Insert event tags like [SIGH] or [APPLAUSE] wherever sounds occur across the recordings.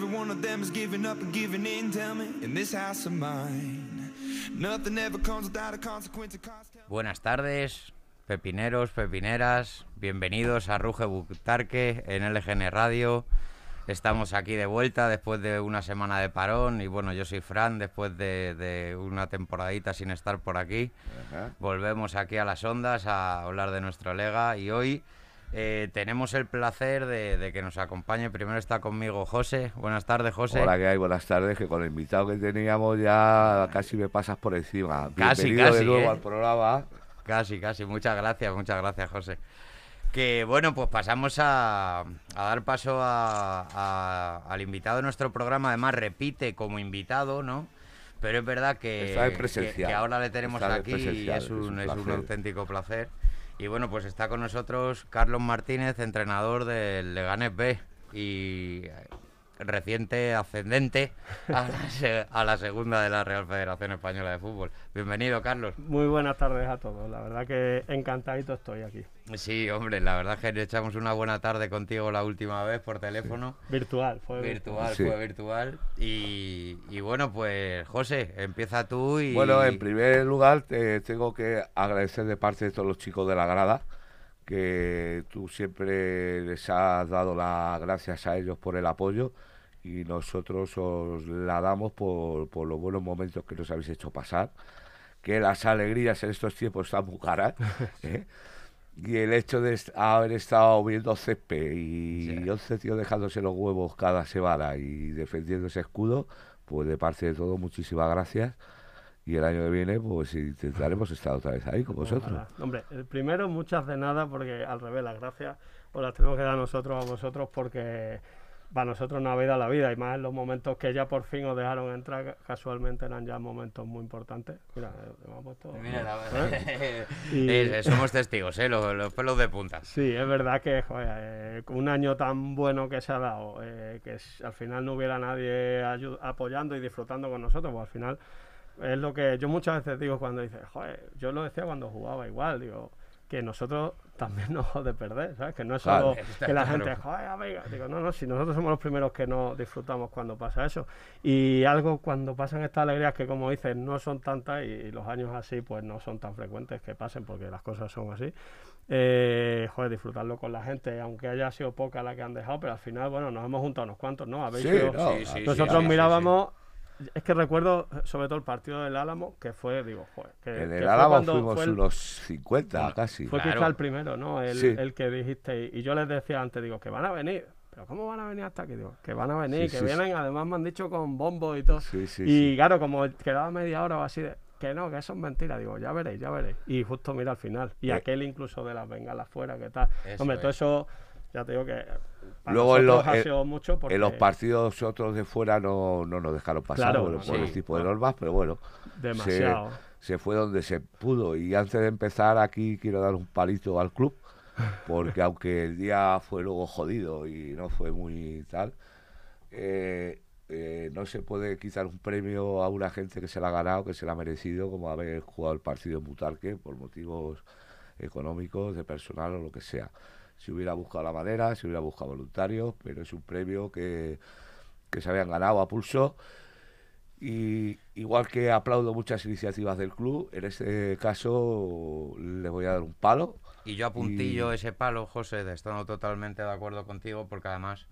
every one of them is giving up and giving in. Tell me, in this house of mine, nothing ever comes without a consequence. Of cost. Buenas tardes, pepineros, pepineras. Bienvenidos a Ruge Butarque en LGN Radio. Estamos aquí de vuelta después de una semana de parón y bueno, yo soy Fran después de, de una temporadita sin estar por aquí. Ajá. Volvemos aquí a las ondas a hablar de nuestro lega y hoy eh, tenemos el placer de, de que nos acompañe. Primero está conmigo José. Buenas tardes, José. Hola, ¿qué hay? Buenas tardes. Que con el invitado que teníamos ya casi me pasas por encima. Casi, Bienvenido casi, de nuevo ¿eh? al programa. Casi, casi. Muchas gracias, muchas gracias, José. Que bueno, pues pasamos a, a dar paso a- a- al invitado de nuestro programa. Además, repite como invitado, ¿no? Pero es verdad que, ahora le tenemos Está aquí y es un, es un es un placer. auténtico placer. Y bueno, pues está con nosotros Carlos Martínez, entrenador del Leganés B. Y reciente ascendente a la, se- a la segunda de la Real Federación Española de Fútbol. Bienvenido, Carlos. Muy buenas tardes a todos. La verdad que encantadito estoy aquí. Sí, hombre, la verdad es que echamos una buena tarde contigo la última vez por teléfono. Virtual, fue Virtual, Sí. fue virtual. Y, y bueno, pues José, empieza tú y... Bueno, en primer lugar, te tengo que agradecer de parte de todos los chicos de la grada que tú siempre les has dado las gracias a ellos por el apoyo y nosotros os la damos por, por los buenos momentos que nos habéis hecho pasar, que las alegrías en estos tiempos están muy caras. [LAUGHS] ¿eh? Y el hecho de haber estado viendo césped y Sí. 11 tíos dejándose los huevos cada semana y defendiendo ese escudo, pues de parte de todo, muchísimas gracias. Y el año que viene, pues intentaremos estar otra vez ahí con vosotros. Ojalá. Hombre, el primero, muchas de nada, porque al revés, las gracias os las tenemos que dar nosotros a vosotros porque para nosotros no ha habido la vida y más en los momentos que ya por fin os dejaron entrar, ca- casualmente eran ya momentos muy importantes. Mira, eh, ha puesto- Mira, la- ¿Eh? [LAUGHS] Y- Eh, somos testigos, ¿eh? Los, los pelos de punta. Sí, es verdad que joder, eh, un año tan bueno que se ha dado, eh, que al final no hubiera nadie apoyando y disfrutando con nosotros, pues al final es lo que yo muchas veces digo cuando dices, joder, yo lo decía cuando jugaba igual, digo, que nosotros también nos de perder, ¿sabes? Que no es solo que la claro. gente, joder, amiga, digo, no, no, si nosotros somos los primeros que no disfrutamos cuando pasa eso. Y algo cuando pasan estas alegrías que, como dices, no son tantas y, y los años así, pues no son tan frecuentes que pasen porque las cosas son así. Eh, joder, disfrutarlo con la gente, aunque haya sido poca la que han dejado, pero al final, bueno, nos hemos juntado unos cuantos, ¿no? Habéis Sí, sido- no, Sí, sí, nosotros sí, sí, mirábamos, es que recuerdo sobre todo el partido del Álamo, que fue, digo, joder, que, En el cuando fuimos fue el- unos 50 casi. fue Claro. quizá el primero, ¿no? El, Sí. el que dijiste. Y, y yo les decía antes, digo, que van a venir. Pero ¿cómo van a venir hasta aquí? Digo, que van a venir, Sí, que sí, vienen, además me han dicho con bombo y todo. Sí, sí, y sí. claro, como quedaba media hora o así de, que no, que eso es mentira. Digo, ya veréis, ya veréis. Y justo mira al final. Y Eh. aquel incluso de las bengalas fuera, que tal. Eso Hombre, todo es. eso, ya te digo que para Luego en mucho porque los partidos otros de fuera no, no nos dejaron pasar Claro, bueno, no, por el tipo de normas, pero bueno, demasiado. se fue donde se pudo. Y antes de empezar aquí quiero dar un palito al club, porque [LAUGHS] aunque el día fue luego jodido y no fue muy tal, eh, eh, no se puede quitar un premio a una gente que se la ha ganado, que se la ha merecido, como haber jugado el partido en Butarque por motivos económicos, de personal o lo que sea. Si hubiera buscado la manera, si hubiera buscado voluntarios, pero es un premio que, que se habían ganado a pulso. Y igual que aplaudo muchas iniciativas del club, en este caso le voy a dar un palo. Y yo apuntillo Y- ese palo, José, de estoy totalmente de acuerdo contigo, porque además,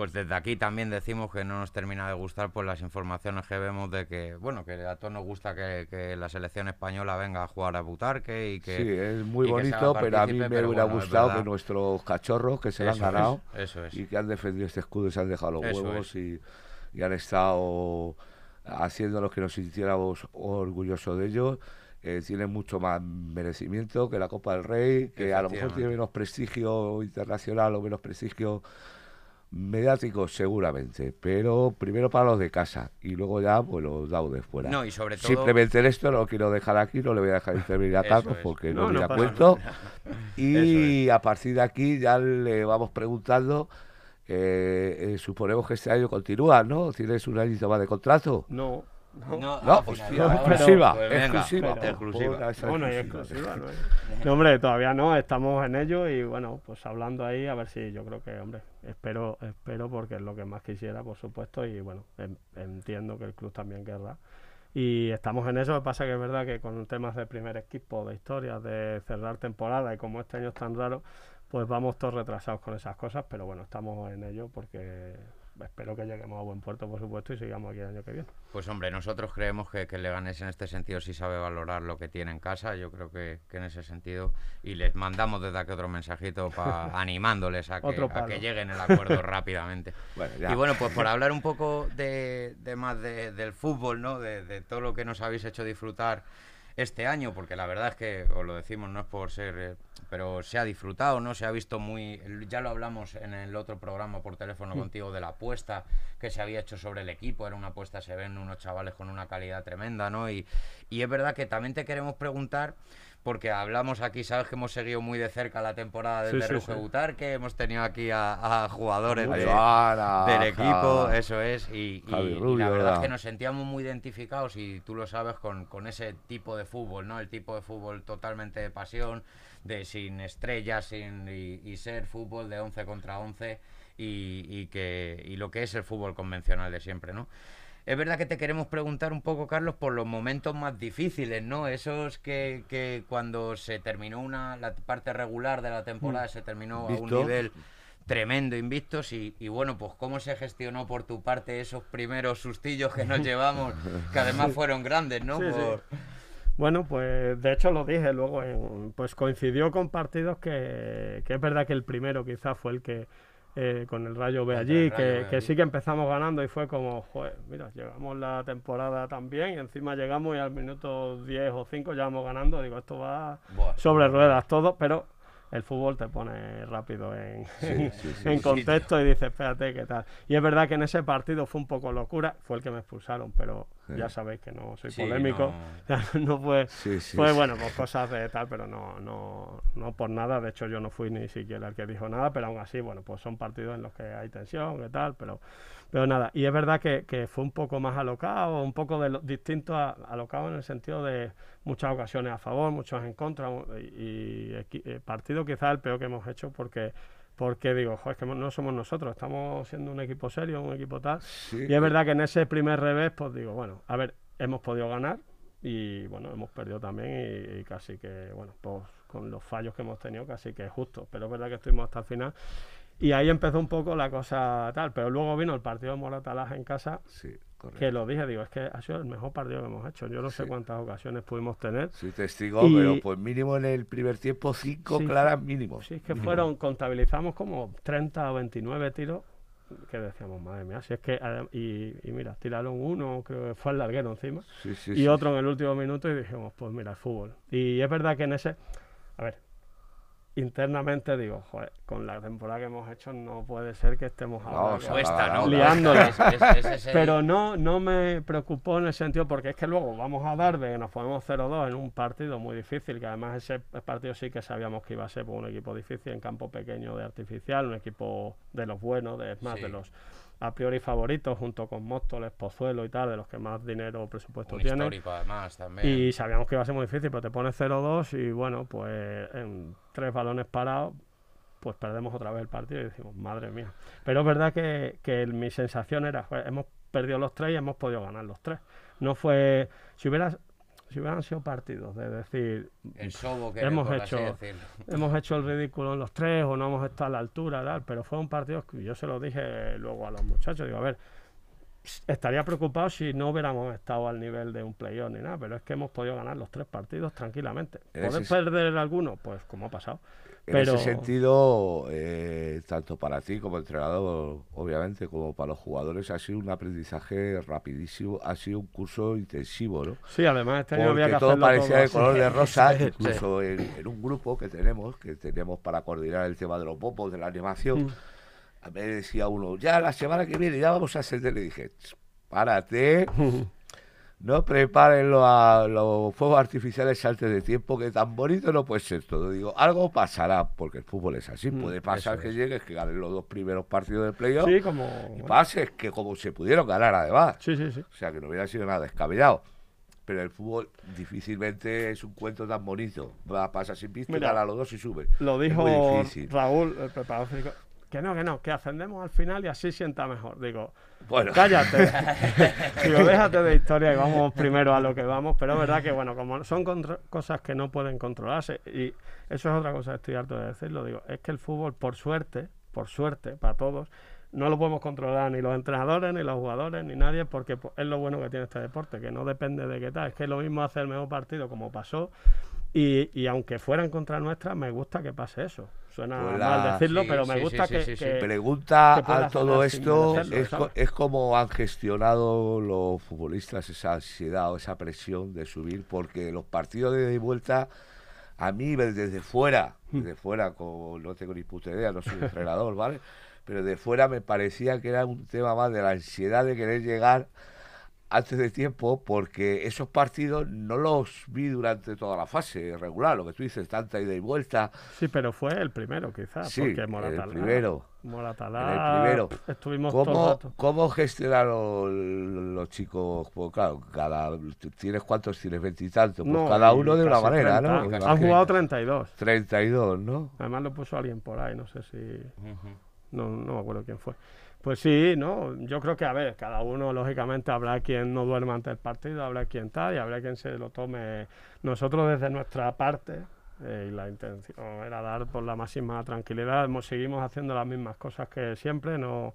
pues desde aquí también decimos que no nos termina de gustar pues las informaciones que vemos de que, bueno, que a todos nos gusta que, que la selección española venga a jugar a Butarque y que... sí, es muy bonito, pero a mí me hubiera bueno, gustado que nuestros cachorros que se lo han es, ganado eso es. y que han defendido este escudo y se han dejado los Eso huevos y, y han estado haciéndonos que nos sintiéramos orgullosos de ellos. eh, tienen mucho más merecimiento que la Copa del Rey, que a lo mejor tiene menos prestigio internacional o menos prestigio mediático, seguramente. Pero primero para los de casa y luego ya pues los de fuera. No, y sobre todo... Simplemente en esto no lo quiero dejar aquí, no le voy a dejar intervenir a [LAUGHS] Carlos porque No, no, no cuento. [LAUGHS] Y a partir de aquí ya le vamos preguntando, eh, eh, suponemos que este año continúa, ¿no? ¿Tienes un añito más de contrato? No, No, No, final, ahora- exclusiva, pues venga, exclusiva. pero- exclusiva. Bueno, no, no exclusiva. exclusiva, no No, hombre, todavía no, estamos en ello y bueno, pues hablando ahí, a ver si yo creo que, hombre, espero, espero porque es lo que más quisiera, por supuesto, y bueno, en- entiendo que el club también querrá. Y estamos en eso, lo que pasa que es verdad que con temas de primer equipo, de historias, de cerrar temporada y como este año es tan raro, pues vamos todos retrasados con esas cosas, pero bueno, estamos en ello porque espero que lleguemos a buen puerto, por supuesto, y sigamos aquí el año que viene. Pues hombre, nosotros creemos que, que Leganés en este sentido sí sabe valorar lo que tiene en casa, yo creo que, que en ese sentido, y les mandamos desde aquí otro mensajito pa- [LAUGHS] animándoles a que, a que lleguen el acuerdo [LAUGHS] rápidamente. Bueno. Y bueno, pues por hablar un poco de, de más de- del fútbol, ¿no? De, de todo lo que nos habéis hecho disfrutar este año, porque la verdad es que, os lo decimos, no es por ser, eh, pero se ha disfrutado, ¿no? Se ha visto muy, ya lo hablamos en el otro programa por teléfono contigo de la apuesta que se había hecho sobre el equipo, era una apuesta, se ven unos chavales con una calidad tremenda, ¿no? Y, y es verdad que también te queremos preguntar, porque hablamos aquí, sabes que hemos seguido muy de cerca la temporada Sí, desde sí, Ruge sí. Butar, que hemos tenido aquí a, a jugadores de, del equipo, Ja- eso es, y, la verdad es que nos sentíamos muy identificados y tú lo sabes con, con ese tipo de fútbol, ¿no? El tipo de fútbol totalmente de pasión, de sin estrellas, sin y, y ser fútbol de 11 contra 11 y, y que y lo que es el fútbol convencional de siempre, ¿no? Es verdad que te queremos preguntar un poco, Carlos, por los momentos más difíciles, ¿no? Esos que, que cuando se terminó una la parte regular de la temporada se terminó a un nivel tremendo invictos y, y bueno, pues cómo se gestionó por tu parte esos primeros sustillos que nos llevamos, que además [LAUGHS] fueron grandes, ¿no? Sí, sí. Por- Bueno, pues de hecho lo dije luego, en- pues coincidió con partidos que, que es verdad que el primero quizás fue el que eh, con el Rayo Contra allí, que, que sí que empezamos ganando y fue como, joder, mira, llegamos la temporada también y encima llegamos y al minuto 10 o 5 ya vamos ganando, digo, esto va Buah, sobre ruedas todo, pero el fútbol te pone rápido en, en- sí, sí, en sí, contexto y dices, espérate, ¿qué tal? Y es verdad que en ese partido fue un poco locura, fue el que me expulsaron, pero Sí. ya sabéis que no soy Sí, polémico, no. [LAUGHS] no fue... Sí, sí, Pues sí. bueno, pues cosas de tal, pero no, no, no por nada. De hecho, yo no fui ni siquiera el que dijo nada, pero aún así, bueno, pues son partidos en los que hay tensión y tal, pero, pero nada. Y es verdad que, que fue un poco más alocado, un poco de lo- distinto a alocado en el sentido de muchas ocasiones a favor, muchas en contra, y, y eh, partido quizás el peor que hemos hecho porque porque digo, "Jo, es que no somos nosotros, estamos siendo un equipo serio, un equipo tal. Sí, Y es verdad que en ese primer revés, pues digo, bueno, a ver, hemos podido ganar y bueno, hemos perdido también y, y casi que, bueno, pues con los fallos que hemos tenido, casi que es justo. Pero es verdad que estuvimos hasta el final. Y ahí empezó un poco la cosa tal, pero luego vino el partido de Moratalaje en casa, Sí, que lo dije, digo, es que ha sido el mejor partido que hemos hecho. Yo no sé Sí. cuántas ocasiones pudimos tener. Soy testigo, Y- pero pues mínimo en el primer tiempo cinco Sí. claras mínimo. Sí, es que fueron, contabilizamos como 30 o 29 tiros que decíamos, madre mía, si es que, y, y mira, tiraron uno, creo que fue al larguero encima, Sí, sí, y sí, otro en el último minuto y dijimos, pues mira, el fútbol. Y es verdad que en ese, a ver, internamente digo, joder, con la temporada que hemos hecho no puede ser que estemos No, ahora o sea, con- Cuesta, ¿no? Liándola. Es- es- es ese- pero no, no me preocupó en el sentido, porque es que luego vamos a Darbe, nos ponemos 0-2 en un partido muy difícil, que además ese partido sí que sabíamos que iba a ser por un equipo difícil en campo pequeño de artificial, un equipo de los buenos, de, es más, Sí. de los a priori favoritos, junto con Móstoles, Pozuelo y tal, de los que más dinero o presupuesto un tienen. histórico además también. Y sabíamos que iba a ser muy difícil, pero te pones 0-2 y bueno, pues en tres balones parados, pues perdemos otra vez el partido y decimos, madre mía. Pero es verdad que, que mi sensación era, "Joder, hemos perdido los tres y hemos podido ganar los tres. No fue, si hubieras, si hubieran sido partidos, de decir, el sobo que hemos hecho- [LAUGHS] hemos hecho el ridículo en los tres o no hemos estado a la altura, tal, pero fue un partido que yo se lo dije luego a los muchachos, digo, a ver, estaría preocupado si no hubiéramos estado al nivel de un playoff ni nada, pero es que hemos podido ganar los tres partidos tranquilamente. En ¿Poder perder alguno? Pues como ha pasado. En pero ese sentido, eh, tanto para ti como entrenador, obviamente, como para los jugadores, ha sido un aprendizaje rapidísimo, ha sido un curso intensivo, ¿no? sí, además este año había que todo parecía de color de rosa, [LAUGHS] Sí. incluso en, en un grupo que tenemos, que tenemos para coordinar el tema de los popos, de la animación. Mm. A mí me decía uno, ya la semana que viene ya vamos a ascender. Le dije, "Ch, párate, [LAUGHS] no preparen los, los fuegos artificiales antes de tiempo, que tan bonito no puede ser todo. Digo, algo pasará, porque el fútbol es así. Puede pasar que es. llegues, que ganen los dos primeros partidos del playoff Sí, como. y pases, que como se pudieron ganar además. Sí, sí, sí. O sea, que no hubiera sido nada descabellado. Pero el fútbol difícilmente es un cuento tan bonito. Va, pasa sin pista, gana los dos y sube. Lo dijo. Raúl, el preparador físico. Que no, que no, que ascendemos al final y así sienta mejor. Digo, Bueno, cállate. [LAUGHS] Digo, déjate de historia y vamos primero a lo que vamos. Pero es verdad que, bueno, como son cosas que no pueden controlarse, y eso es otra cosa que estoy harto de decirlo, digo, es que el fútbol, por suerte, por suerte, para todos, no lo podemos controlar ni los entrenadores, ni los jugadores, ni nadie, porque po- es lo bueno que tiene este deporte, que no depende de qué tal. Es que lo mismo hace el mejor partido como pasó. Y, y aunque fuera en contra nuestra, me gusta que pase eso. Suena Pues mal decirlo, sí, pero me sí, gusta sí, que, que- pregunta que a todo esto es, es como han gestionado los futbolistas esa ansiedad o esa presión de subir, porque los partidos de ida y vuelta, a mí desde fuera, Hmm. desde fuera, como no tengo ni puta idea, no soy entrenador, [LAUGHS] ¿vale? Pero de fuera me parecía que era un tema más de la ansiedad de querer llegar antes de tiempo, porque esos partidos no los vi durante toda la fase regular, lo que tú dices, tanta ida y vuelta. Sí, pero fue el primero, quizás. Sí, porque el Moratalá, primero. Moratalá, El primero. Estuvimos todo el ¿Cómo, rato. ¿Cómo gestionaron los chicos? Pues claro, cada, ¿tienes cuántos tienes? Veintitantos. Pues No, cada uno de una manera, 30. ¿no? Han jugado 32. 32, ¿no? Además lo puso alguien por ahí, no sé si... No, no me acuerdo quién fue. Pues sí, no, yo creo que, a ver, cada uno, lógicamente, habrá quien no duerma ante el partido, habrá quien tal, y habrá quien se lo tome. Nosotros, desde nuestra parte, eh, y la intención era dar por la máxima tranquilidad, seguimos haciendo las mismas cosas que siempre, no,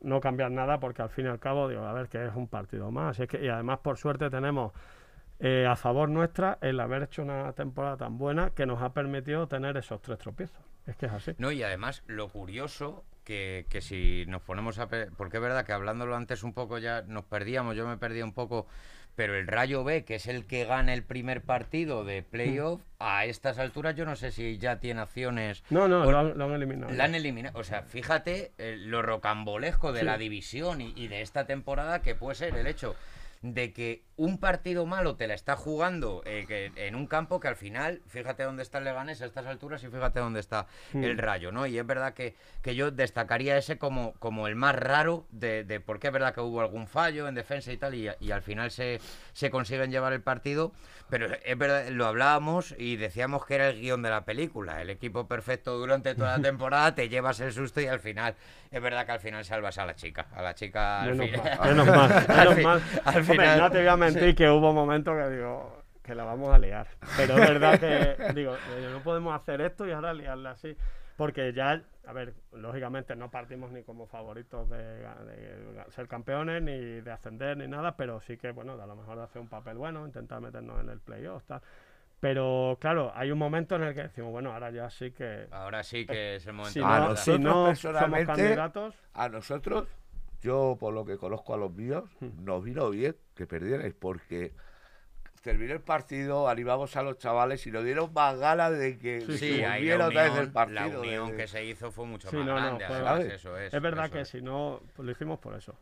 no cambiar nada, porque al fin y al cabo, digo, a ver, que es un partido más. Y además, por suerte, tenemos eh, a favor nuestra el haber hecho una temporada tan buena que nos ha permitido tener esos tres tropiezos. Es que es así. No, y además lo curioso que, que si nos ponemos a... Porque es verdad que hablándolo antes un poco ya nos perdíamos, yo me perdí un poco, pero el Rayo B, que es el que gana el primer partido de playoff, a estas alturas yo no sé si ya tiene acciones... No, no, lo han, lo han eliminado. La han eliminado. O sea, fíjate eh, lo rocambolesco de Sí. la división y, y de esta temporada que puede ser el hecho de que un partido malo te la está jugando eh, que- en un campo que al final, fíjate dónde está el Leganés a estas alturas y fíjate dónde está Mm. el Rayo, ¿no? Y es verdad que, que yo destacaría ese como, como el más raro de, de porque es verdad que hubo algún fallo en defensa y tal y, y al final se, se consiguen llevar el partido, pero es verdad, lo hablábamos y decíamos que era el guion de la película, el equipo perfecto durante toda la [LAUGHS] temporada, te llevas el susto y al final, es verdad que al final salvas a la chica, a la chica al Menos final. mal, menos mal, [LAUGHS] Al mal. al Hombre, final- no te voy a mentir que hubo momentos que digo que la vamos a liar. Pero es verdad que [LAUGHS] digo, no podemos hacer esto y ahora liarla así. Porque ya, a ver, lógicamente no partimos ni como favoritos de, de ser campeones, ni de ascender, ni nada, pero sí que, bueno, a lo mejor de hacer un papel bueno, intentar meternos en el playoff, tal. Pero claro, hay un momento en el que decimos, bueno, ahora ya sí que. Ahora sí que es el momento Si de A no, verdad. si nosotros no somos candidatos. A nosotros, yo por lo que conozco a los míos, nos vino bien que perdierais, porque terminó el partido, animamos a los chavales y nos dieron más ganas de que Sí, Sí, ahí volviera la otra vez unión, el partido. la unión de- que se hizo fue mucho Sí, más no, no, grande, además, ¿sabes? eso es. Es verdad eso que es. si no, pues lo hicimos por eso.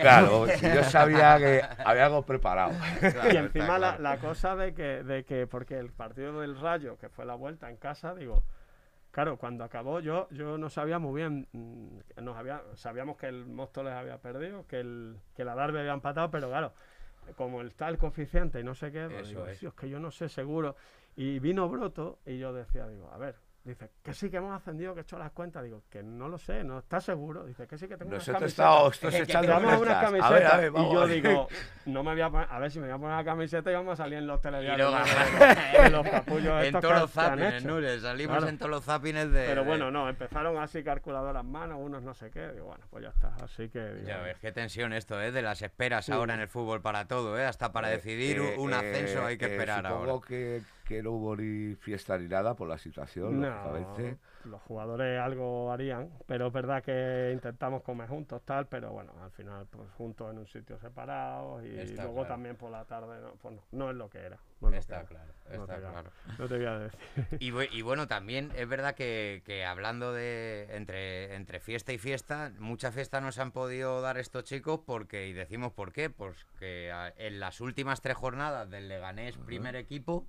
Claro, [LAUGHS] si yo sabía que había algo preparado. [LAUGHS] Claro, y está encima la, la cosa de que, de que, porque el partido del Rayo, que fue la vuelta en casa, digo, claro, cuando acabó yo yo no sabía muy bien, mm, nos había, sabíamos que el Móstoles había perdido, que el que la Darbe había empatado, pero claro, como está el coeficiente y no sé qué, pues digo, es. "Sí, es que yo no sé seguro. Y vino Broto y yo decía, digo, a ver, dice, que sí que hemos ascendido, que he hecho las cuentas, digo, que no lo sé, no está seguro, dice, que sí que tengo unas Nosotros camisetas". estábamos todos Que echando unas camisetas A ver, a ver, y vamos yo a ver. digo, no me voy a poner, a ver si me voy a poner la camiseta y vamos a salir en los telediarios [LAUGHS] los capullos en estos todos los zapines. Nules, salimos Claro. en todos los zapines de... Pero bueno, no, empezaron así calculadoras en mano, unos no sé qué, digo, bueno, pues ya está, así que... digo, Ya ves, qué tensión esto, ¿eh? De las esperas Sí. ahora en el fútbol para todo, ¿eh? Hasta para Eh, decidir eh, un ascenso eh, hay que esperar ahora. que que no hubo ni fiesta ni nada por la situación, No, lógicamente. los jugadores algo harían, pero es verdad que intentamos comer juntos, tal, pero bueno, al final, pues juntos en un sitio separado y Está luego claro. también por la tarde, no, pues no, no es lo que era. no que Está era. claro, No está te voy a- claro. [LAUGHS] No te voy a decir. Y, y bueno, también es verdad que, que hablando de entre, entre fiesta y fiesta, mucha fiesta nos han podido dar estos chicos porque, y decimos por qué, pues que en las últimas tres jornadas del Leganés primer equipo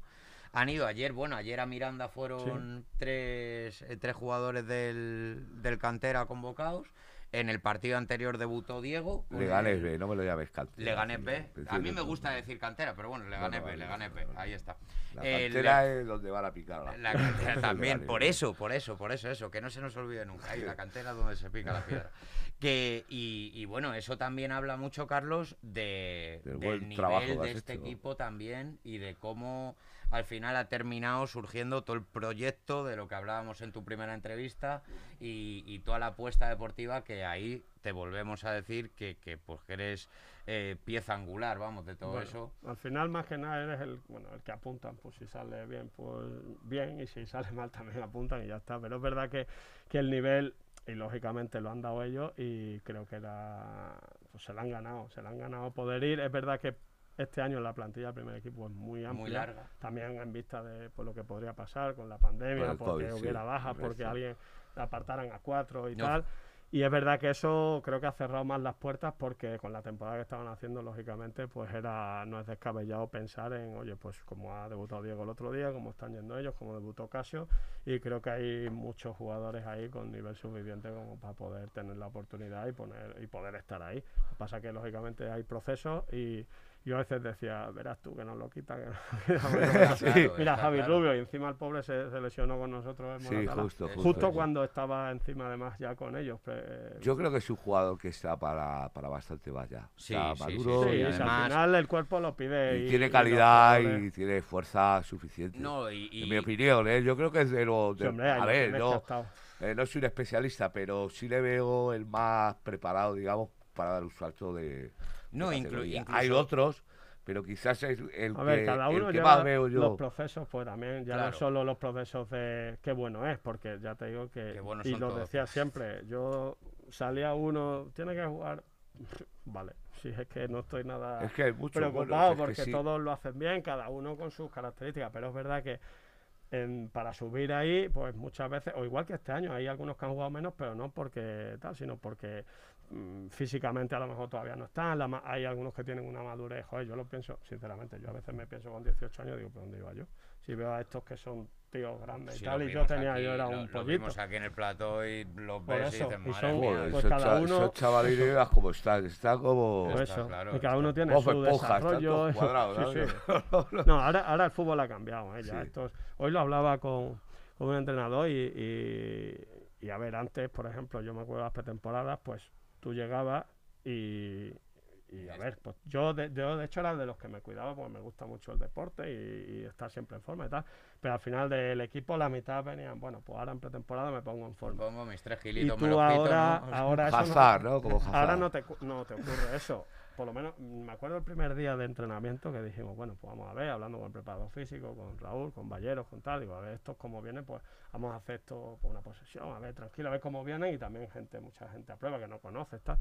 han ido ayer, bueno, ayer a Miranda fueron tres, eh, tres jugadores del, del cantera convocados. En el partido anterior debutó Diego. el- B, no me lo llames cantera. Leganés tío. B. A mí me gusta decir cantera, pero bueno, Leganés Bueno, B, vale, B. Ahí está. La cantera es donde van a picar la cantera [LAUGHS] también, por eso, por eso, por eso, eso, que no se nos olvide nunca. Ahí, la cantera es donde se pica la piedra. [LAUGHS] Que, y, y bueno, eso también habla mucho, Carlos, de, Del del buen trabajo nivel de este hecho. equipo también y de cómo al final ha terminado surgiendo todo el proyecto de lo que hablábamos en tu primera entrevista y, y toda la apuesta deportiva que ahí te volvemos a decir que, que, pues que eres eh, pieza angular, vamos, de todo Bueno, eso. Al final, más que nada, eres el, bueno, el que apuntan. Pues si sale bien, pues bien. Y si sale mal, también apuntan y ya está. Pero es verdad que, que el nivel, y lógicamente lo han dado ellos, y creo que pues se lo han ganado. Se lo han ganado poder ir. Es verdad que este año la plantilla del primer equipo es muy amplia. Muy larga. También en vista de pues, lo que podría pasar con la pandemia, porque COVID, sí, hubiera bajas, hombre, porque sí. alguien la apartaran a cuatro y No. tal. Y es verdad que eso creo que ha cerrado más las puertas porque con la temporada que estaban haciendo, lógicamente, pues era no es descabellado pensar en, oye, pues como ha debutado Diego el otro día, como están yendo ellos, como debutó Casio, y creo que hay muchos jugadores ahí con nivel suficiente como para poder tener la oportunidad y poner y poder estar ahí. Lo que pasa que lógicamente hay procesos y yo a veces decía, verás tú que nos lo quitan. que nos lo quitan". [LAUGHS] Está Sí. claro, Mira, Javi claro. Rubio, y encima el pobre se, se lesionó con nosotros en Sí, justo, justo. Justo cuando estaba encima además ya con ellos. pe- Yo creo que es un jugador que está para, para bastante vaya. Sí, está sí, maduro Sí, y además- al final el cuerpo lo pide. y y- tiene calidad y tiene fuerza suficiente. No, y, y- En mi opinión, ¿eh? yo creo que es de hombre, ahí a lo ver, no, eh, no soy un especialista, pero sí le veo el más preparado, digamos, para dar un salto de... No, inclu- incluso- Hay otros, pero quizás es el A ver, que, cada el uno que lleva más veo yo. los procesos, pues también, ya Claro. no solo los procesos de qué bueno es, porque ya te digo que, y lo todos. decía siempre, yo salía uno, tiene que jugar, [LAUGHS] vale, si es que no estoy nada Es que hay muchos preocupado buenos, es que porque sí. todos lo hacen bien, cada uno con sus características, pero es verdad que en- para subir ahí, pues muchas veces, o igual que este año, hay algunos que han jugado menos, pero no porque tal, sino porque físicamente a lo mejor todavía no están, la hay algunos que tienen una madurez, joder, yo lo pienso, sinceramente, yo a veces me pienso con 18 años, digo, ¿por dónde iba yo? Si veo a estos que son tíos grandes y tal, y yo tenía, aquí, yo era lo- un lo pollito. vimos aquí en el plató y los Por ves y dices, y son-. Joder, pues cada uno- esos chavalines veas cómo están, están como... Por Está eso, claro, y cada está uno tiene su están desarrollo. [LAUGHS] sí. No, ahora, ahora el fútbol ha cambiado. ¿eh? Ya Sí. estos, hoy lo hablaba con, con un entrenador y, y, y, a ver, antes, por ejemplo, yo me acuerdo de las pretemporadas, pues tú llegabas y, y a ver, pues yo de, yo de hecho era de los que me cuidaba porque me gusta mucho el deporte y, y estar siempre en forma y tal, pero al final del equipo la mitad venían, bueno, pues ahora en pretemporada me pongo en forma. Pongo mis tres Y kilitos, me tú quito, ahora, ¿no? ahora eso no- Hazard, ¿no? Como Hazard. Ahora no te, cu- no te ocurre eso. Por lo menos me acuerdo el primer día de entrenamiento que dijimos, bueno, pues vamos a ver, hablando con el preparador físico, con Raúl, con Valleros, con tal, digo, a ver, estos cómo vienen, pues vamos a hacer esto por una posesión, a ver, tranquilo, a ver cómo vienen y también gente, mucha gente a prueba que no conoce, tal.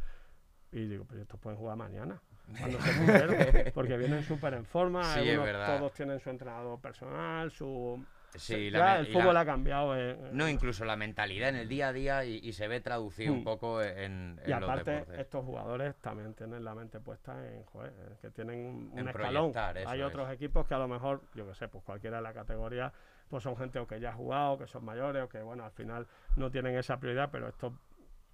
Y digo, pero estos pueden jugar mañana, cuando se [LAUGHS] pusieron, porque vienen súper en forma, Sí, algunos- todos tienen su entrenador personal, su... Sí, ya el fútbol la- ha cambiado. eh, eh, No, incluso la mentalidad en el día a día y, y se ve traducido un Mm. poco en, en Y los aparte, deportes. estos jugadores también tienen la mente puesta en, joder, eh, que tienen un, En escalón. Hay es. otros equipos que a lo mejor, yo que sé, pues cualquiera de la categoría, pues son gente o que ya ha jugado, que son mayores, o que, bueno, al final no tienen esa prioridad, pero estos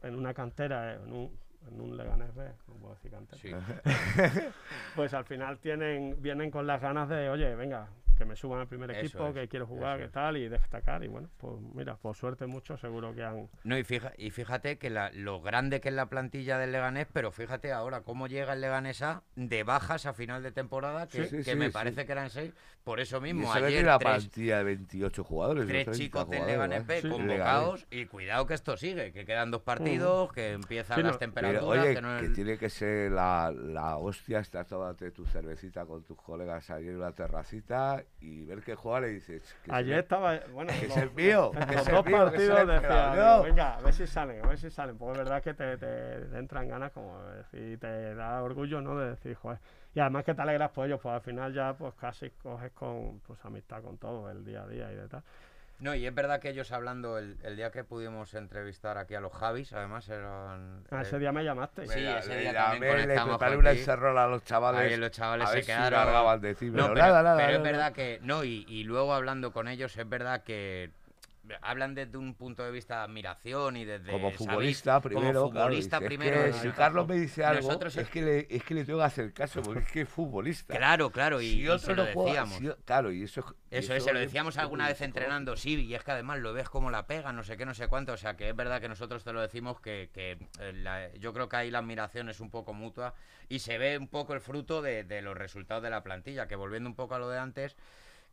en una cantera, en un, en un Leganés B, no puedo decir cantera, Sí. [LAUGHS] pues al final tienen vienen con las ganas de, oye, venga, que me suban al primer Eso equipo, es, que quiero jugar, que es. tal, y destacar. Y bueno, pues mira, por suerte muchos seguro que han... No, y, fija, y fíjate que la- lo grande que es la plantilla del Leganés, pero fíjate ahora cómo llega el Leganés A de bajas a final de temporada, que, Sí, sí, que sí, me sí. parece que eran seis. Por eso Y mismo, que ayer la tres, plantilla de 28 jugadores. tres ¿no? 30 chicos del Leganés. B Sí. convocados y cuidado que esto sigue, que quedan dos partidos, que empiezan Sí, no, las Pero, temperaturas, oye, que no que tiene que ser la, la hostia estar tomándote tu cervecita con tus colegas en una terracita y ver que juega le dices. Que Ayer estaba, bueno, [LAUGHS] Que es el mío, en los es el dos mío, partidos decía, venga, a ver si salen, a ver si salen, porque es verdad que te, te- entran ganas como de decir, te da orgullo, ¿no? De decir, joder, y además que te alegras por ellos, pues al final ya pues casi coges con, pues amistad con todo, el día a día y de tal. No, y es verdad que ellos hablando, el, el día que pudimos entrevistar aquí a los Javis, además eran... Ah, eh, ese día me llamaste. Sí, Venga, ese día también le con una encerrola a los chavales. Ahí los chavales a se ver si quedaron. decirme, No, "No, pero, nada, nada, pero es nada". verdad que. No, y, y luego hablando con ellos, es verdad que hablan desde un punto de vista de admiración y desde. Como ¿sabéis? futbolista primero. Como claro, futbolista dice, es primero. que si Carlos me dice algo, Nosotros es, que le, es que le tengo que hacer caso, porque es que es futbolista. Claro, claro, y, si y otro se lo decíamos. si claro, y eso, y Eso es, se lo es decíamos alguna vez entrenando, sí, y es que además lo ves como la pega, no sé qué, no sé cuánto, o sea que es verdad que nosotros te lo decimos que, que, eh, la- yo creo que ahí la admiración es un poco mutua y se ve un poco el fruto de, de los resultados de la plantilla, que volviendo un poco a lo de antes,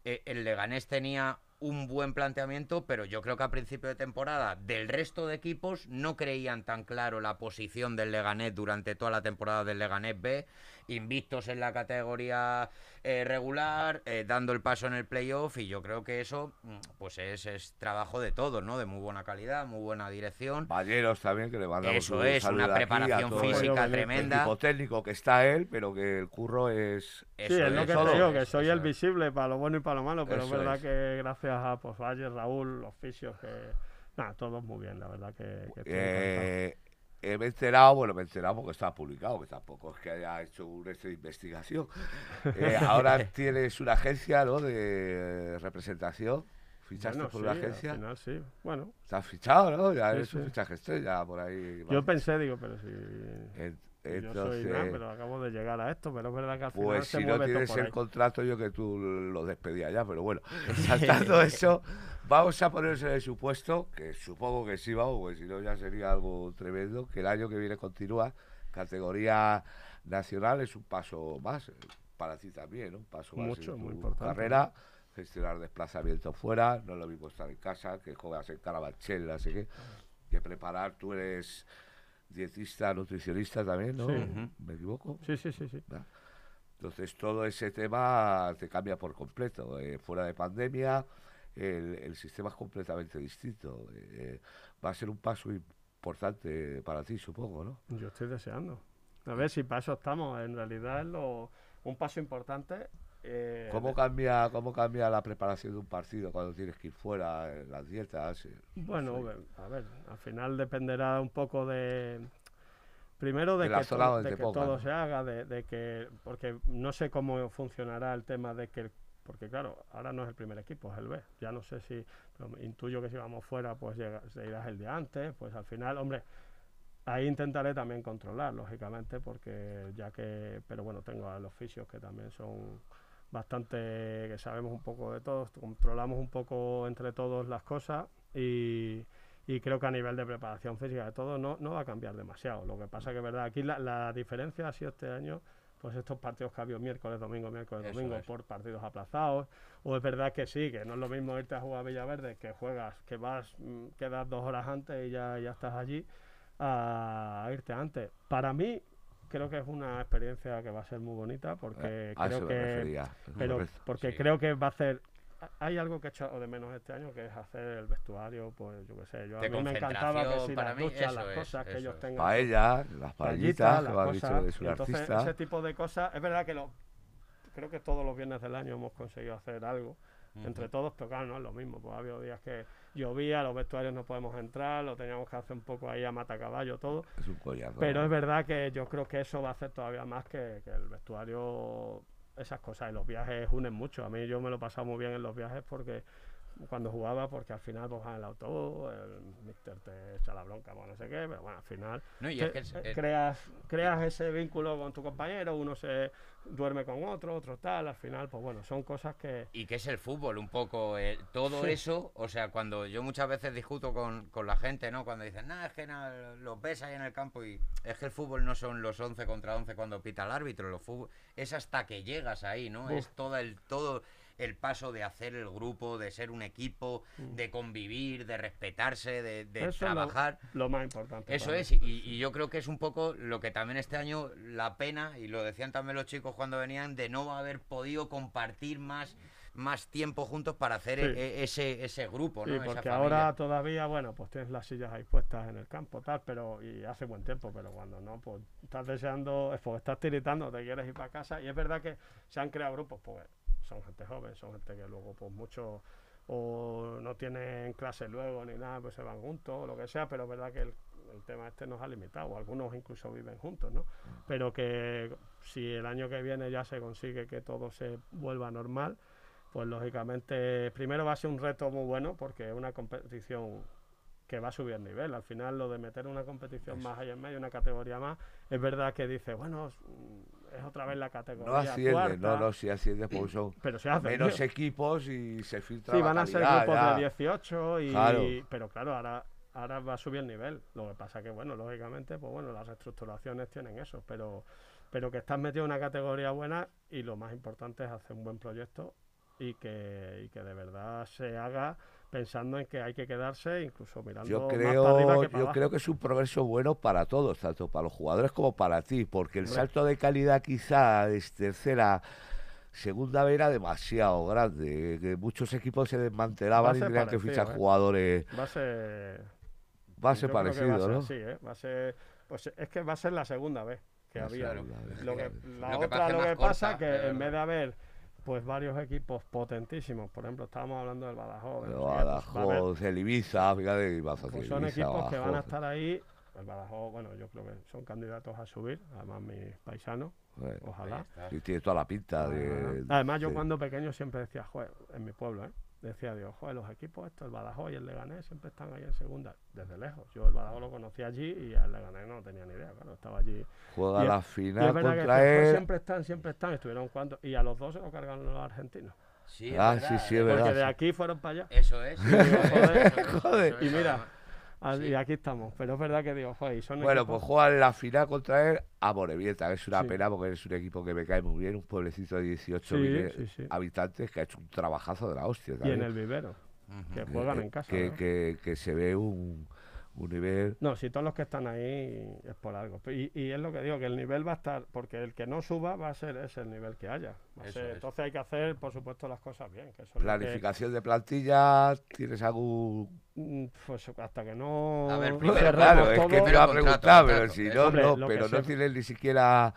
eh, el Leganés tenía un buen planteamiento, pero yo creo que a principio de temporada del resto de equipos no creían tan claro la posición del Leganés durante toda la temporada del Leganés B, invictos en la categoría eh, regular, eh, dando el paso en el playoff y yo creo que eso mm, pues es, es trabajo de todos, ¿no? De muy buena calidad, muy buena dirección. Valleros también, que le mandamos Eso un es, una preparación física el tremenda. técnico que está él, pero que el curro es... Eso sí, es lo que te digo, que soy el visible para lo bueno y para lo malo, pero Eso es verdad es. que gracias a pues Valle, Raúl, los fisios, que nada, todos muy bien, la verdad que, que. Eh, eh, me he enterado, bueno, me he enterado porque está publicado, que tampoco es que haya hecho un de investigación. [LAUGHS] Eh, ahora tienes una agencia, ¿no? De representación. ¿Fichaste Bueno, por sí, una al agencia? final sí. Bueno, Estás fichado, ¿no? Ya Sí, eres un sí. fichaje estrella por ahí. yo pensé, digo, pero si En- yo soy Entonces, nada, pero acabo de llegar a esto, pero es verdad que al final pues se si no mueve tienes el ahí. contrato, yo que tú lo despedía ya, pero bueno, [LAUGHS] saltando [LAUGHS] eso, vamos a ponerse en el supuesto, que supongo que sí vamos, porque si no ya sería algo tremendo, que el año que viene continúa, categoría nacional es un paso más, para ti también, ¿no? un paso más Mucho, en muy tu importante. carrera, gestionar desplazamientos fuera, no es lo mismo estar en casa, que juegas en Carabanchel, así que, que preparar, tú eres dietista, nutricionista también, ¿no? Sí. ¿Me equivoco? Sí, sí, sí, sí. Entonces todo ese tema te cambia por completo. Eh, fuera de pandemia, el, el sistema es completamente distinto. Eh, va a ser un paso importante para ti, supongo, ¿no? Yo estoy deseando. A ver si para eso estamos. En realidad es lo, un paso importante. Eh, ¿Cómo cambia, ¿Cómo cambia la preparación de un partido cuando tienes que ir fuera, en las dietas? Bueno, a ver, al final dependerá un poco de. Primero de, De que, de todo ¿no? se haga, de, de que. Porque no sé cómo funcionará el tema de que. Porque claro, ahora no es el primer equipo, es el B. Ya no sé si. intuyo que si vamos fuera, pues llega, se irás el día antes. Pues al final, hombre. Ahí intentaré también controlar, lógicamente, porque ya que. Pero bueno, tengo a los fisios que también son bastante. que sabemos un poco de todos, controlamos un poco entre todos las cosas y, y creo que a nivel de preparación física de todo no, no va a cambiar demasiado. Lo que pasa que es verdad, aquí la, la diferencia ha sido este año, pues estos partidos que ha habido miércoles, domingo, miércoles, Eso domingo, es. por partidos aplazados, o es verdad que sí, que no es lo mismo irte a jugar a Villaverde, que juegas, que vas, mm, quedas dos horas antes y ya, ya estás allí, a irte antes. Para mí, creo que es una experiencia que va a ser muy bonita, porque Eh, a creo que refería, pero porque sí. creo que va a hacer hay algo que he echado de menos este año que es hacer el vestuario pues yo qué sé yo a De mí me encantaba que si para las mí, duchas las es, cosas que ellos es. tengan Paella, las paellitas, me has dicho un y entonces artista. ese tipo de cosas es verdad que lo creo que todos los viernes del año hemos conseguido hacer algo entre todos pero claro no es lo mismo pues ha habido días que llovía los vestuarios no podemos entrar lo teníamos que hacer un poco ahí a matacaballo todo Es un collazo. pero es verdad que yo creo que eso va a hacer todavía más que, que el vestuario, esas cosas. Y los viajes unen mucho. A mí yo me lo he pasado muy bien en los viajes porque cuando jugaba, porque al final pues el autobús, el mister te echa la bronca, bueno, no sé qué, pero bueno, al final No, y te- es que es- eh, creas, creas ese vínculo con tu compañero, uno se duerme con otro, otro tal, al final, pues bueno, son cosas que... Y que es el fútbol, un poco. eh, todo Sí. eso, o sea, cuando yo muchas veces discuto con, con la gente, ¿no? Cuando dicen, nada, es que nada, los ves ahí en el campo y es que el fútbol no son los 11 contra 11 cuando pita el árbitro, los fútbol, es hasta que llegas ahí, ¿no? Es todo el, todo el paso de hacer el grupo, de ser un equipo, de convivir, de respetarse, de, Mm. es lo- trabajar. lo, más importante. Eso es, y yo creo que es un poco lo que también este año la pena, y lo decían también los chicos cuando venían, de no haber podido compartir más más tiempo juntos para hacer Sí. e- ese, ese grupo, Sí, ¿no? Esa porque ahora todavía, bueno, pues tienes las sillas ahí puestas en el campo, tal, pero y hace buen tiempo, pero cuando no, pues estás deseando, es porque estás tiritando, te quieres ir para casa, y es verdad que se han creado grupos, pues son gente joven, son gente que luego, pues muchos o no tienen clase luego ni nada, pues se van juntos o lo que sea, pero es verdad que el, el tema este nos ha limitado, algunos incluso viven juntos, ¿no? Pero que si el año que viene ya se consigue que todo se vuelva normal, pues lógicamente primero va a ser un reto muy bueno porque es una competición que va a subir el nivel. Al final lo de meter una competición más ahí en medio, una categoría más, es verdad que dice, bueno, es, es otra vez la categoría No asciende, cuarta, no, no, si asciende porque son pero se hace. menos equipos y se filtra Sí, la van a ser grupos ya. de 18 y Claro. pero claro, ahora ahora va a subir el nivel. Lo que pasa que bueno, lógicamente, pues bueno, las reestructuraciones tienen eso, pero pero que estás metido en una categoría buena y lo más importante es hacer un buen proyecto y que, y que de verdad se haga pensando en que hay que quedarse incluso mirando Yo más para creo, arriba que para yo abajo. creo que es un progreso bueno para todos, tanto para los jugadores como para ti, porque el Hombre. salto de calidad quizá de tercera, segunda vez era demasiado grande, que muchos equipos se desmantelaban a y tenían que fichar ¿eh? jugadores, Va a ser va a ser que parecido, va a ser ¿no? así, ¿eh? Va a ser pues es que va a ser la segunda vez que había. Lo que, la Lo que otra pasa lo que corta, pasa que es en vez de haber pues varios equipos potentísimos, por ejemplo, estábamos hablando del Badajoz, pues, haber- Badajoz, el Ibiza, fíjate, Ibiza, pues son Ibiza, equipos que van a estar ahí. El Badajoz, bueno, yo creo que son candidatos a subir, además mis paisanos, ojalá. y tiene toda la pinta de... Además, yo de- cuando pequeño siempre decía, joder, en mi pueblo, ¿eh? Decía Dios, joder, los equipos estos, el Badajoz y el Leganés siempre están ahí en segunda, desde lejos. Yo el Badajoz lo conocí allí y el Leganés no tenía ni idea, claro, estaba allí. Juega y la es- Y final es verdad que contra él. siempre están, siempre están, estuvieron cuantos, y a los dos se lo cargaron los argentinos. Sí, es Ah, verdad, sí, sí, eh, es verdad. Porque de aquí fueron para allá. Eso es. digo, joder, eso es, joder. eso Y es, mira, Ah, Sí. Y aquí estamos, pero es verdad que digo, joder, y son Bueno, equipos- pues juegan la final contra él a Morevieta, que es una Sí. pena porque es un equipo que me cae muy bien, un pueblecito de 18 Sí, mil sí, habitantes que ha hecho un trabajazo de la hostia. y en el vivero, que Eh, juegan eh, en casa. Que, ¿no? que- que se ve un, un nivel. No, si todos los que están ahí es por algo. Y, y es lo que digo, que el nivel va a estar, porque el que no suba va a ser ese el nivel que haya. Va a ser- es. Entonces hay que hacer, por supuesto, las cosas bien. Que eso es lo que- Planificación de plantilla, ¿tienes algún...? Mm, pues hasta que no A ver, primero, Claro, es que te Primero iba a contrato, preguntar, pero si no, no, lo pero no tienes ni siquiera...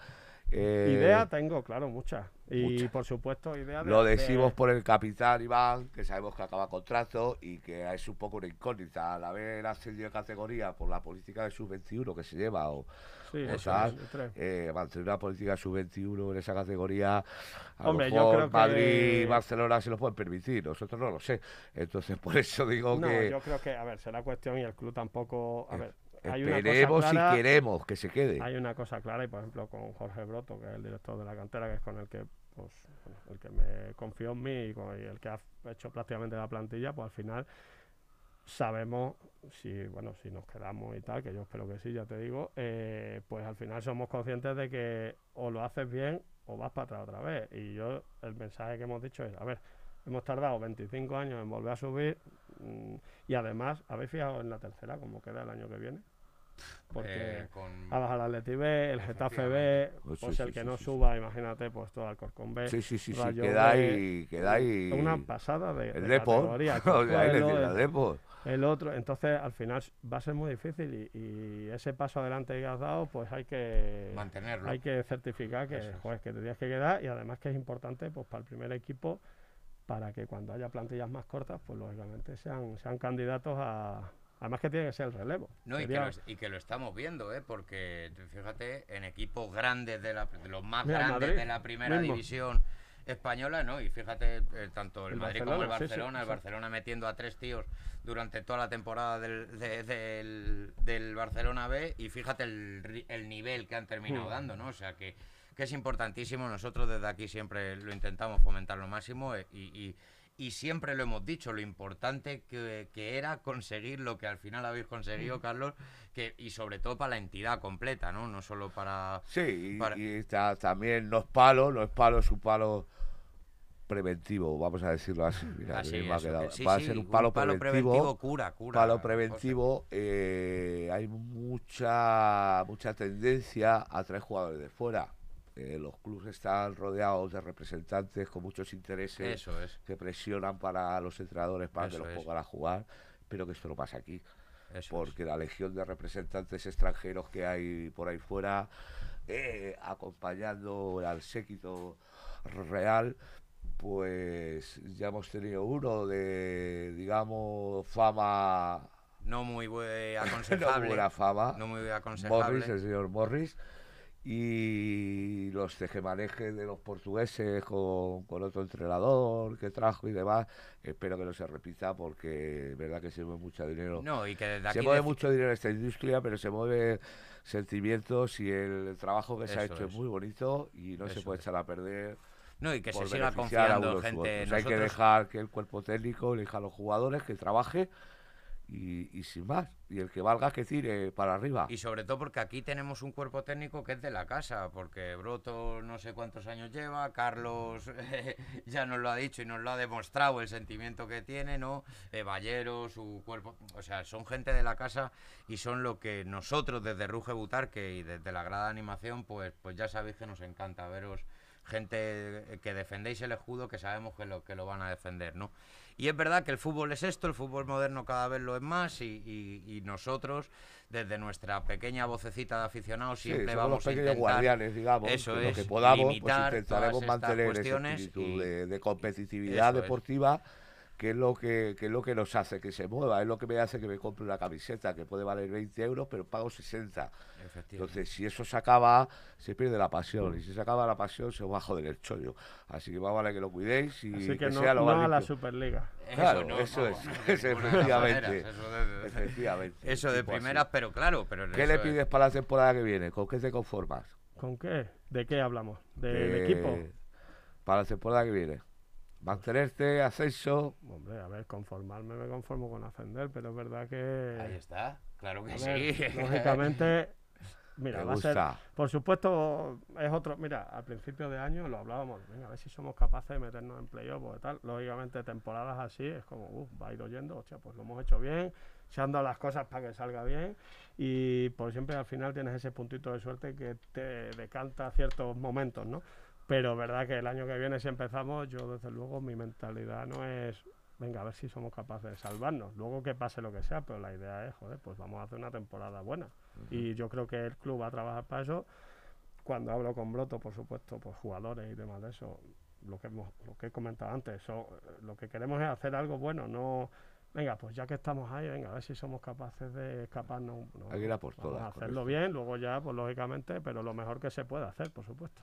eh, idea tengo, claro, muchas. Y muchas. por supuesto, idea de... Lo de- decimos por el capitán Iván, que sabemos que acaba contrato y que es un poco una incógnita al haber ascendido de categoría por la política de sub-21 que se lleva o, Sí, o tal, eh, mantener una política sub-21 en esa categoría, a Hombre, lo yo mejor creo que- Madrid y Barcelona se lo pueden permitir, nosotros no lo sé. Entonces, por eso digo No, que yo creo que, a ver, será cuestión y el club tampoco... A Eh, ver, una esperemos clara, si queremos que se quede. Hay una cosa clara y, por ejemplo, con Jorge Broto, que es el director de la cantera, que es con el que, pues, el que me confió en mí y, el que ha hecho prácticamente la plantilla, pues al final sabemos si, bueno, si nos quedamos y tal, que yo espero que sí, ya te digo, eh, pues al final somos conscientes de que o lo haces bien o vas para atrás otra vez. Y yo, el mensaje que hemos dicho es, a ver, hemos tardado 25 años en volver a subir mm, y además, ¿habéis fijado en la tercera cómo queda el año que viene? Porque... Eh, con- A bajar el Atleti B, el Getafe B, Pues sí, el sí, que sí, no sí, sí. suba, imagínate, pues todo Alcorcón B. Sí, sí, sí, queda B, ahí, queda ahí. Una pasada de, El de [LAUGHS] Depor, el otro, entonces al final va a ser muy difícil y, y ese paso adelante que has dado, pues hay que mantenerlo. hay que certificar que, es. joder, que te tienes que quedar y además que es importante pues para el primer equipo para que cuando haya plantillas más cortas, pues lógicamente sean, sean candidatos a... Además que tiene que ser el relevo. No, y, que lo, y que lo estamos viendo, ¿eh? porque fíjate, en equipos grandes, de, la, de los más Mira, grandes Madrid, de la primera mismo. división española, ¿no? Y fíjate, eh, tanto el, El Madrid como el Barcelona, sí, sí, Barcelona, el sí. Barcelona metiendo a tres tíos durante toda la temporada del, de- del, del Barcelona B, y fíjate el, el nivel que han terminado Mm. dando, ¿no? O sea que, que es importantísimo, nosotros desde aquí siempre lo intentamos fomentar lo máximo eh, y, y- y siempre lo hemos dicho, lo importante que, que era conseguir lo que al final habéis conseguido, Carlos, que, y sobre todo para la entidad completa, ¿no? No solo para... Sí, y, Para- y ta- también no es palo, no es palo, es un palo preventivo, vamos a decirlo así. Mira, Así, me ha quedado. sí, Va a ser un palo, preventivo. cura, cura. Palo preventivo, eh, hay mucha mucha tendencia a traer jugadores de fuera. Los clubes están rodeados de representantes con muchos intereses Eso es. que presionan para los entrenadores para Eso que los pongan a jugar. Espero que esto no pase aquí, Eso es. porque la legión de representantes extranjeros que hay por ahí fuera, eh, acompañando al séquito real, pues ya hemos tenido uno de, digamos, fama, No muy bue- [LAUGHS] no aconsejable. buena fama, no muy aconsejable. Morris, el señor Morris, y los tejemanejes de los portugueses con, con otro entrenador que trajo y demás, espero que no se repita porque es verdad que se mueve mucho dinero. No, y que desde aquí se mueve mucho dinero en esta industria, pero se mueve sentimientos y el trabajo que se ha hecho es. es. muy bonito y no se puede echar a perder No, y que se siga confiando gente. otros. Hay que dejar que el cuerpo técnico elija a los jugadores, que trabaje y, y sin más. Y el que valga que tire para arriba. Y sobre todo porque aquí tenemos un cuerpo técnico que es de la casa, porque Broto no sé cuántos años lleva, Carlos [LAUGHS] ya nos lo ha dicho y nos lo ha demostrado el sentimiento que tiene, ¿no? Eh, Ballero, su cuerpo, o sea, son gente de la casa y son lo que nosotros desde Ruge Butarque y desde la grada de animación, pues, pues ya sabéis que nos encanta veros gente que defendéis el escudo, que sabemos que lo, que lo van a defender, ¿no? Y es verdad que el fútbol es esto, el fútbol moderno cada vez lo es más y, y- y nosotros, desde nuestra pequeña vocecita de aficionados, Sí, siempre somos vamos los a intentar... guardianes, digamos. Eso es, lo que podamos, pues intentaremos mantener ese espíritu y- de, de competitividad es. Que es lo que, que es lo que nos hace que se mueva, es lo que me hace que me compre una camiseta que puede valer 20 euros, pero pago 60. Efectivamente. Entonces, si eso se acaba, se pierde la pasión. Y si se acaba la pasión, se os va a joder el chollo. Así que más vale que lo cuidéis y Así que, que no, sea lo no a la. Superliga. Claro, no, eso vamos, es, no, [LAUGHS] es de de las efectivamente. maneras, eso de- Efectivamente. Eso de así. primeras, pero claro, pero ¿Qué eso le es- pides para la temporada que viene? ¿Con qué te conformas? ¿Con qué? ¿De qué hablamos? ¿Del Eh, equipo? Para la temporada que viene. Mantenerte, ascenso. Hombre, a ver, conformarme me conformo con ascender, pero es verdad Ahí que... está, claro que a sí. ver, [LAUGHS] lógicamente, mira, va a ser... Por supuesto, es otro... Mira, al principio de año lo hablábamos, venga, a ver si somos capaces de meternos en playoff o tal. Lógicamente, temporadas así es como, uff, va a ir oyendo, hostia, pues lo hemos hecho bien, se han dado las cosas para que salga bien y por siempre al final tienes ese puntito de suerte que te decanta ciertos momentos, ¿no? Pero verdad que el año que viene si empezamos, yo desde luego mi mentalidad no es, venga, a ver si somos capaces de salvarnos. Luego que pase lo que sea, pero la idea es, joder, pues vamos a hacer una temporada buena. Y yo creo que el club va a trabajar para eso. Cuando hablo con Broto, por supuesto, pues jugadores y demás de eso, lo que, hemos, lo que he comentado antes, eso, lo que queremos es hacer algo bueno, no... Venga, pues ya que estamos ahí, venga, a ver si somos capaces de escaparnos. No, Hay que ir a por vamos todas a hacerlo bien, luego ya, pues lógicamente, pero lo mejor que se pueda hacer, por supuesto.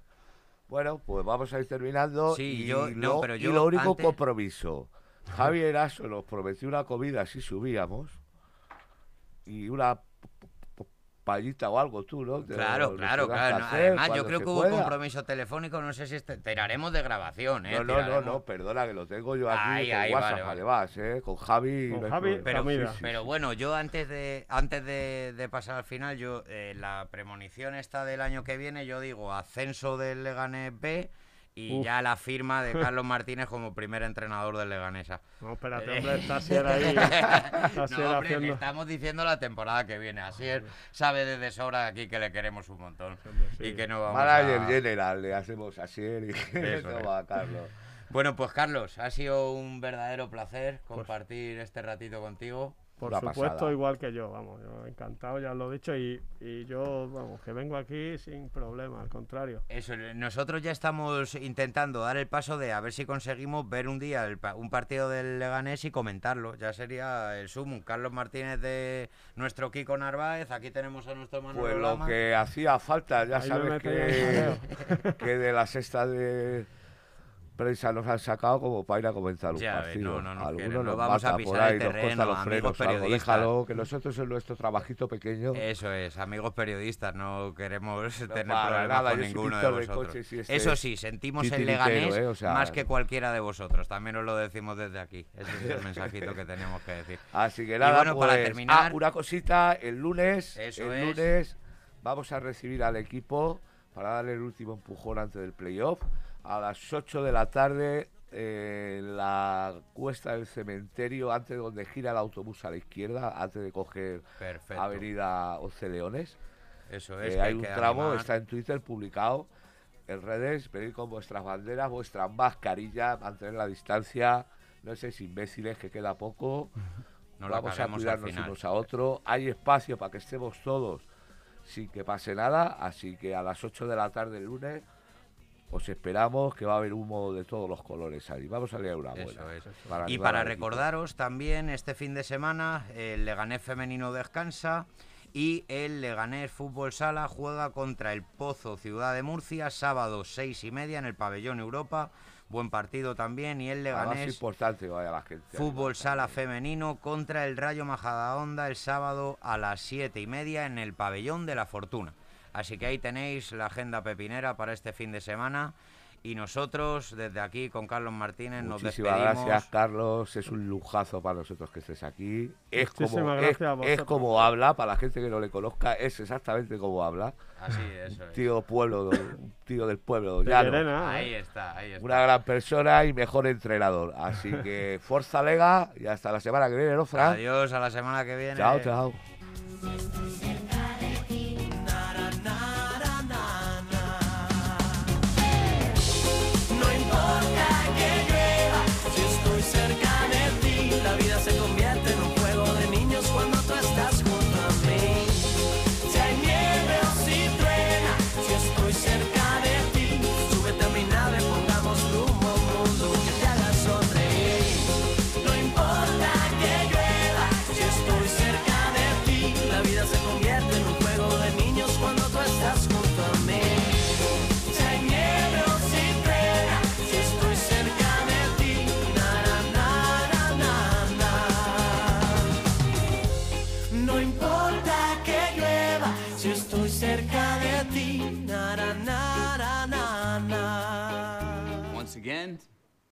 Bueno, pues vamos a ir terminando. Sí, y, yo- no, lo, pero y yo lo único antes- compromiso. Javier Eraso nos prometió una comida si subíamos. Y una payita o algo tú, ¿no? Te Claro, lo- claro, claro. no, hacer Además, yo creo que hubo pueda. compromiso telefónico, no sé si este, tiraremos de grabación, ¿eh? No, no, no, Tiraremos- no, perdona, que lo tengo yo aquí Ahí, con ahí, WhatsApp, vale, vale. además, ¿eh? Con Javi. Con. Pero, comida. pero bueno, yo antes de antes de, de pasar al final, yo eh, la premonición esta del año que viene, yo digo ascenso del Leganés B y Uf. ya la firma de [LAUGHS] Carlos Martínez como primer entrenador del Leganesa. No, espérate, Eh. hombre, está Sier ahí. [LAUGHS] Está No, hombre, haciendo... estamos diciendo la temporada que viene. Así es, sabe desde sobra aquí que le queremos un montón. sí. Y que no vamos Manager a... general, le hacemos así y Eso [LAUGHS] toma, Carlos. Bueno, pues Carlos, ha sido un verdadero placer compartir este ratito contigo. Por Una supuesto, pasada. igual que yo, vamos, yo encantado, ya lo he dicho, y, y yo, vamos, que vengo aquí sin problema, al contrario. Eso, nosotros ya estamos intentando dar el paso de a ver si conseguimos ver un día el pa- un partido del Leganés y comentarlo. Ya sería el sumum. Carlos Martínez de nuestro Kiko Narváez. Aquí tenemos a nuestro Manuel Pues lo Lama. que hacía falta, ya Ahí sabes que, que de la sexta de prensa nos han sacado como para ir a comentar un Ya partido. no, no no nos vamos a mata por pisar el ahí, nos terreno, los frenos, algo, déjalo, que nosotros en nuestro trabajito pequeño Eso es, amigos periodistas, no queremos tener para problemas nada, con ninguno de vosotros. coches y este Eso es sí, sentimos el Leganés ¿eh? O sea, más que cualquiera de vosotros. También os lo decimos desde aquí. Ese es el mensajito que tenemos que decir. [LAUGHS] Así que nada, bueno, para pues, terminar- ah, una cosita, el lunes, Eso el es. lunes vamos a recibir al equipo para darle el último empujón antes del playoff a las 8 de la tarde eh, en la cuesta del cementerio, antes donde gira el autobús a la izquierda, antes de coger Perfecto. Avenida Once Leones. Eso es. Eh, que hay hay un tramo, animar. está en Twitter publicado. en redes, venid con vuestras banderas, vuestras mascarillas, mantener la distancia, no seis imbéciles que queda poco. No Vamos a cuidarnos unos a otros. Hay espacio para que estemos todos sin que pase nada, así que a las 8 de la tarde el lunes os esperamos que va a haber humo de todos los colores ahí. Vamos a leer una buena. Eso es. para Y para recordaros también, este fin de semana el Leganés femenino descansa y el Leganés Fútbol Sala juega contra el Pozo Ciudad de Murcia, sábado seis y media en el Pabellón Europa. Buen partido también. Y el Leganés importante vaya la gente. Fútbol Sala femenino contra el Rayo Majadahonda el sábado a las siete y media en el Pabellón de la Fortuna. Así que ahí tenéis la agenda pepinera para este fin de semana. Y nosotros, desde aquí, con Carlos Martínez, nos Muchísimas despedimos. gracias, Carlos. Es un lujazo para nosotros que estés aquí. Es como, Muchísimas es, gracias a es como habla, para la gente que no le conozca, es exactamente como habla. Así, es. Tío pueblo, [LAUGHS] tío del pueblo, De llano. Llerena, Ahí ¿eh? está, ahí está. Una gran persona y mejor entrenador. Así que [LAUGHS] fuerza Lega y hasta la semana que viene, ¿no, Fran? Adiós, a la semana que viene. Chao, chao.